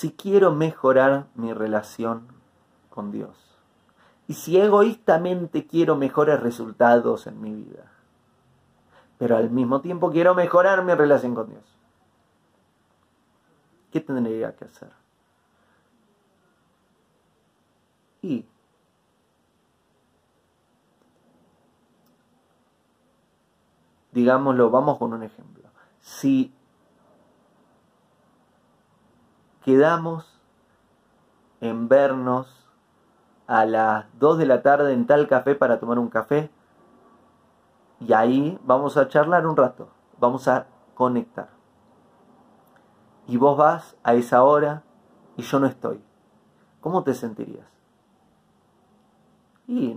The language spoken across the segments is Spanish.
Si quiero mejorar mi relación con Dios, y si egoístamente quiero mejores resultados en mi vida, pero al mismo tiempo quiero mejorar mi relación con Dios, ¿qué tendría que hacer? Y digámoslo, vamos con un ejemplo. Si quedamos en vernos a las 2 de la tarde en tal café para tomar un café, y ahí vamos a charlar un rato, vamos a conectar. Y vos vas a esa hora y yo no estoy. ¿Cómo te sentirías? Y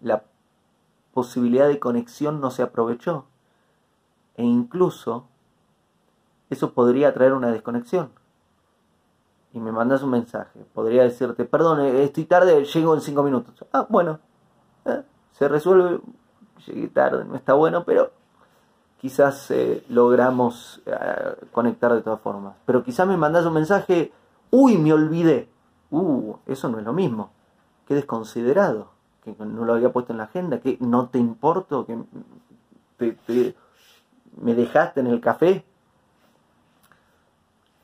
la posibilidad de conexión no se aprovechó. E incluso eso podría traer una desconexión. Y me mandas un mensaje. Podría decirte, perdón, eh, estoy tarde, llego en cinco minutos. Ah, bueno, eh, se resuelve, llegué tarde, no está bueno, pero quizás eh, logramos conectar de todas formas. Pero quizás me mandas un mensaje, uy, me olvidé. Uh, eso no es lo mismo. Qué desconsiderado que no lo había puesto en la agenda, que no te importo, que me dejaste en el café.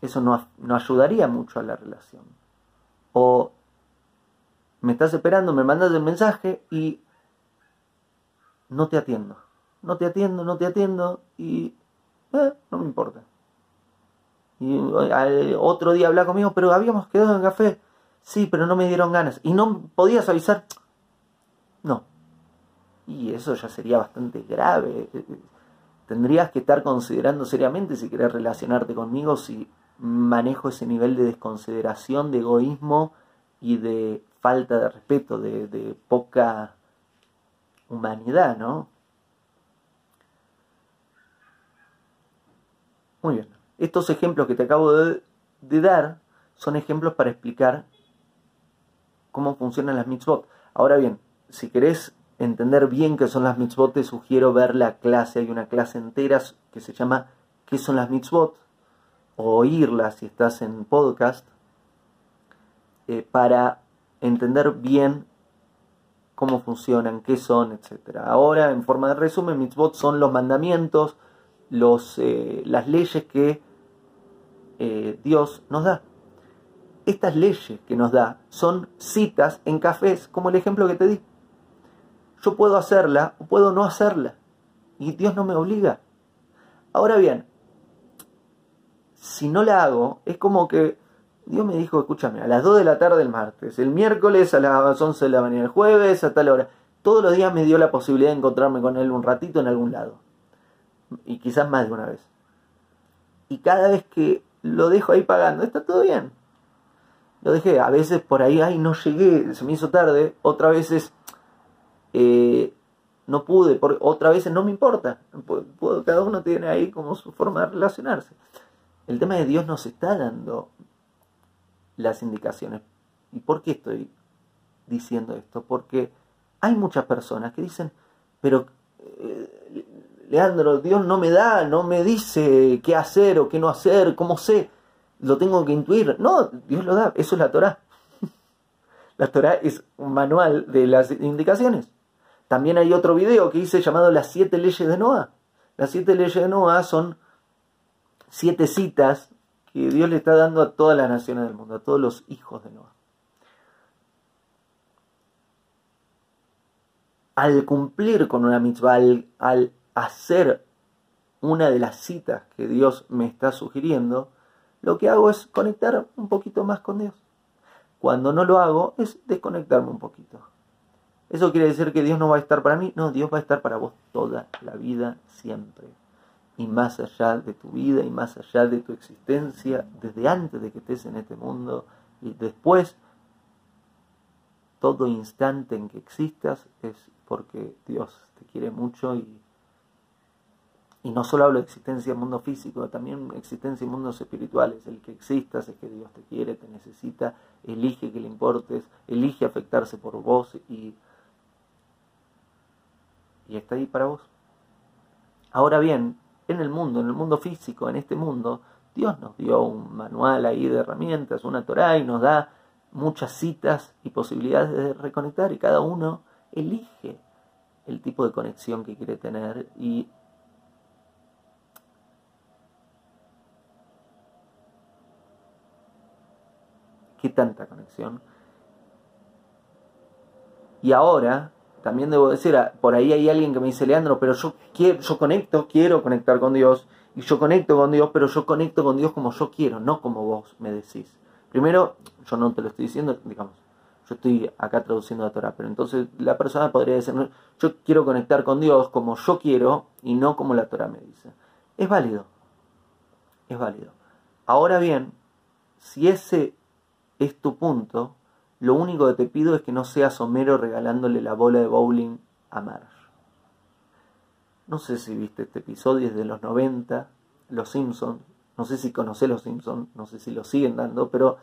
Eso no, no ayudaría mucho a la relación. O me estás esperando, me mandas el mensaje y no te atiendo. No te atiendo, no te atiendo y eh, no me importa. Y otro día habla conmigo, pero habíamos quedado en café. Sí, pero no me dieron ganas. Y no podías avisar. No. Y eso ya sería bastante grave. Tendrías que estar considerando seriamente si querés relacionarte conmigo, si manejo ese nivel de desconsideración, de egoísmo y de falta de respeto, de, poca humanidad, ¿no? Muy bien. Estos ejemplos que te acabo de, de dar son ejemplos para explicar cómo funcionan las mitzvot. Ahora bien, si querés entender bien qué son las mitzvot, te sugiero ver la clase. Hay una clase entera que se llama ¿Qué son las mitzvot? Oírla si estás en podcast, eh, para entender bien cómo funcionan, qué son, etc. Ahora, en forma de resumen, mitzvot son los mandamientos, los, eh, las leyes que eh, Dios nos da. Estas leyes que nos da son citas en cafés, como el ejemplo que te di. Yo puedo hacerla o puedo no hacerla. Y Dios no me obliga. Ahora bien, si no la hago, es como que Dios me dijo, escúchame, a las 2 de la tarde el martes, el miércoles a las 11 de la mañana, el jueves a tal hora. Todos los días me dio la posibilidad de encontrarme con Él un ratito en algún lado. Y quizás más de una vez. Y cada vez que lo dejo ahí pagando, está todo bien. Lo dejé. A veces por ahí, ay, no llegué, se me hizo tarde. Otra veces eh, no pude, por, otra vez no me importa. cada uno tiene ahí como su forma de relacionarse. El tema de Dios nos está dando las indicaciones. ¿Y por qué estoy diciendo esto? Porque hay muchas personas que dicen, pero eh, Leandro, Dios no me da, no me dice qué hacer o qué no hacer, cómo sé, lo tengo que intuir. No, Dios lo da, eso es la Torah. La Torah es un manual de las indicaciones. También hay otro video que hice llamado Las siete leyes de Noah. Las siete leyes de Noah son siete citas que Dios le está dando a todas las naciones del mundo, a todos los hijos de Noah. Al cumplir con una mitzvah, al, al hacer una de las citas que Dios me está sugiriendo, lo que hago es conectar un poquito más con Dios. Cuando no lo hago es desconectarme un poquito. ¿Eso quiere decir que Dios no va a estar para mí? No, Dios va a estar para vos toda la vida, siempre. Y más allá de tu vida y más allá de tu existencia, desde antes de que estés en este mundo y después, todo instante en que existas es porque Dios te quiere mucho y, y no solo hablo de existencia en mundo físico, también existencia en mundos espirituales. El que existas es que Dios te quiere, te necesita, elige que le importes, elige afectarse por vos y y está ahí para vos. Ahora bien, en el mundo, en el mundo físico, en este mundo, Dios nos dio un manual ahí de herramientas, una Torah y nos da muchas citas y posibilidades de reconectar y cada uno elige el tipo de conexión que quiere tener y qué tanta conexión. Y ahora, también debo decir, por ahí hay alguien que me dice, Leandro, pero yo quiero, yo conecto, quiero conectar con Dios, y yo conecto con Dios, pero yo conecto con Dios como yo quiero, no como vos me decís. Primero, yo no te lo estoy diciendo, digamos, yo estoy acá traduciendo la Torah, pero entonces la persona podría decir, yo quiero conectar con Dios como yo quiero y no como la Torah me dice. Es válido, es válido. Ahora bien, si ese es tu punto, lo único que te pido es que no seas Homero regalándole la bola de bowling a Marge. No sé si viste este episodio, es de los 90, Los Simpsons. No sé si conocés Los Simpsons, no sé si lo siguen dando, pero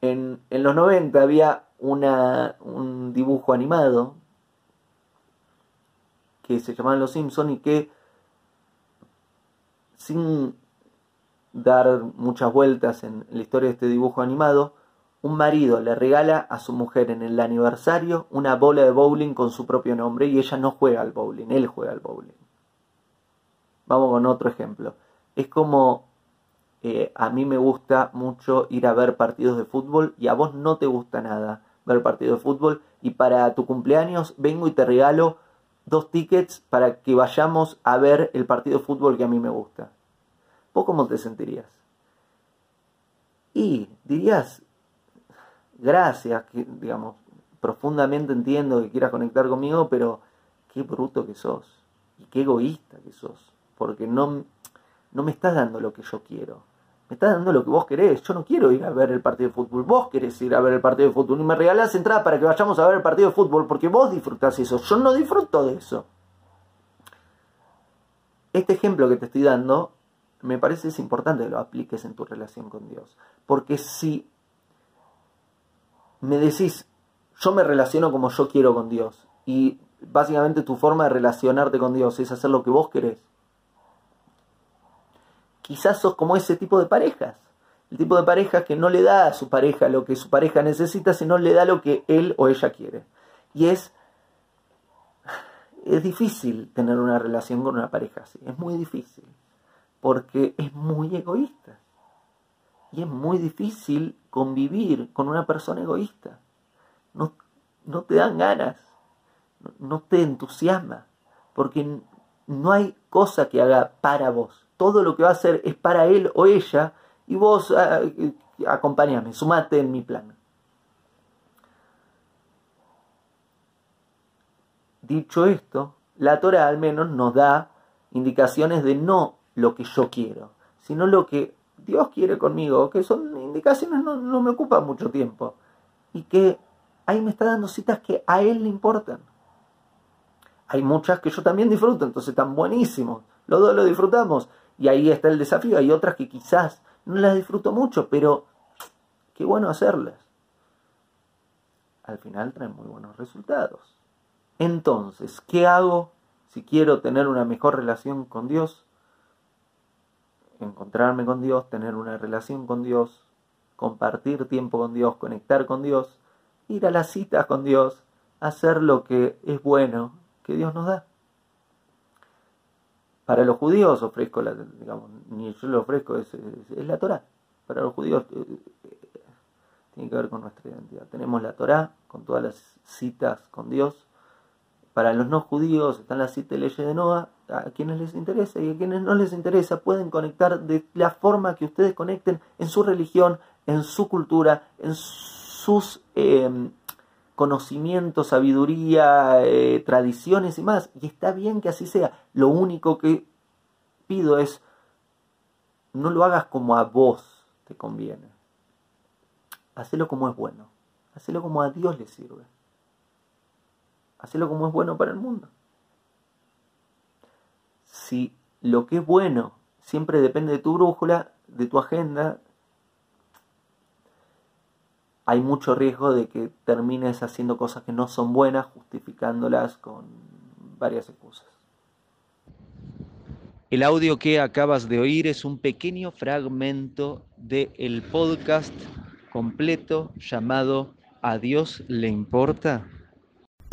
en, en los 90 había una, un dibujo animado que se llamaba Los Simpsons y que sin dar muchas vueltas en la historia de este dibujo animado, un marido le regala a su mujer en el aniversario una bola de bowling con su propio nombre y ella no juega al bowling, él juega al bowling. Vamos con otro ejemplo. Es como eh, a mí me gusta mucho ir a ver partidos de fútbol y a vos no te gusta nada ver partidos de fútbol y para tu cumpleaños vengo y te regalo dos tickets para que vayamos a ver el partido de fútbol que a mí me gusta. ¿Vos cómo te sentirías? Y dirías, gracias, que, digamos, profundamente entiendo que quieras conectar conmigo, pero qué bruto que sos y qué egoísta que sos, porque no, no me estás dando lo que yo quiero, me estás dando lo que vos querés, yo no quiero ir a ver el partido de fútbol, vos querés ir a ver el partido de fútbol y me regalás entrada para que vayamos a ver el partido de fútbol porque vos disfrutás eso, yo no disfruto de eso. Este ejemplo que te estoy dando me parece es importante que lo apliques en tu relación con Dios, porque si me decís, yo me relaciono como yo quiero con Dios. Y básicamente tu forma de relacionarte con Dios es hacer lo que vos querés. Quizás sos como ese tipo de parejas. El tipo de pareja que no le da a su pareja lo que su pareja necesita, sino le da lo que él o ella quiere. Y es, es difícil tener una relación con una pareja así. Es muy difícil. Porque es muy egoísta. Y es muy difícil convivir con una persona egoísta. No, no te dan ganas, no, te entusiasma, porque no hay cosa que haga para vos. Todo lo que va a hacer es para él o ella y vos ah, acompáñame, sumate en mi plan. Dicho esto, la Torah al menos nos da indicaciones de no lo que yo quiero, sino lo que Dios quiere conmigo, que son indicaciones no, me ocupan mucho tiempo. Y que ahí me está dando citas que a Él le importan. Hay muchas que yo también disfruto, entonces están buenísimos. Los dos lo disfrutamos. Y ahí está el desafío. Hay otras que quizás no las disfruto mucho, pero qué bueno hacerlas. Al final traen muy buenos resultados. Entonces, ¿qué hago si quiero tener una mejor relación con Dios? Encontrarme con Dios, tener una relación con Dios, compartir tiempo con Dios, conectar con Dios, ir a las citas con Dios, hacer lo que es bueno que Dios nos da. Para los judíos ofrezco, la, digamos, ni yo lo ofrezco, es, la Torah. Para los judíos eh, tiene que ver con nuestra identidad. Tenemos la Torah con todas las citas con Dios. Para los no judíos están las siete leyes de Noah a quienes les interesa y a quienes no les interesa pueden conectar de la forma que ustedes conecten en su religión, en su cultura, en sus em, conocimientos, sabiduría, eh, tradiciones y más. Y está bien que así sea. Lo único que pido es no lo hagas como a vos te conviene. Hacelo como es bueno. Hacelo como a Dios le sirve. Hacelo como es bueno para el mundo si lo que es bueno siempre depende de tu brújula, de tu agenda, hay mucho riesgo de que termines haciendo cosas que no son buenas, justificándolas con varias excusas. El audio que acabas de oír es un pequeño fragmento del podcast completo llamado ¿A Dios le importa?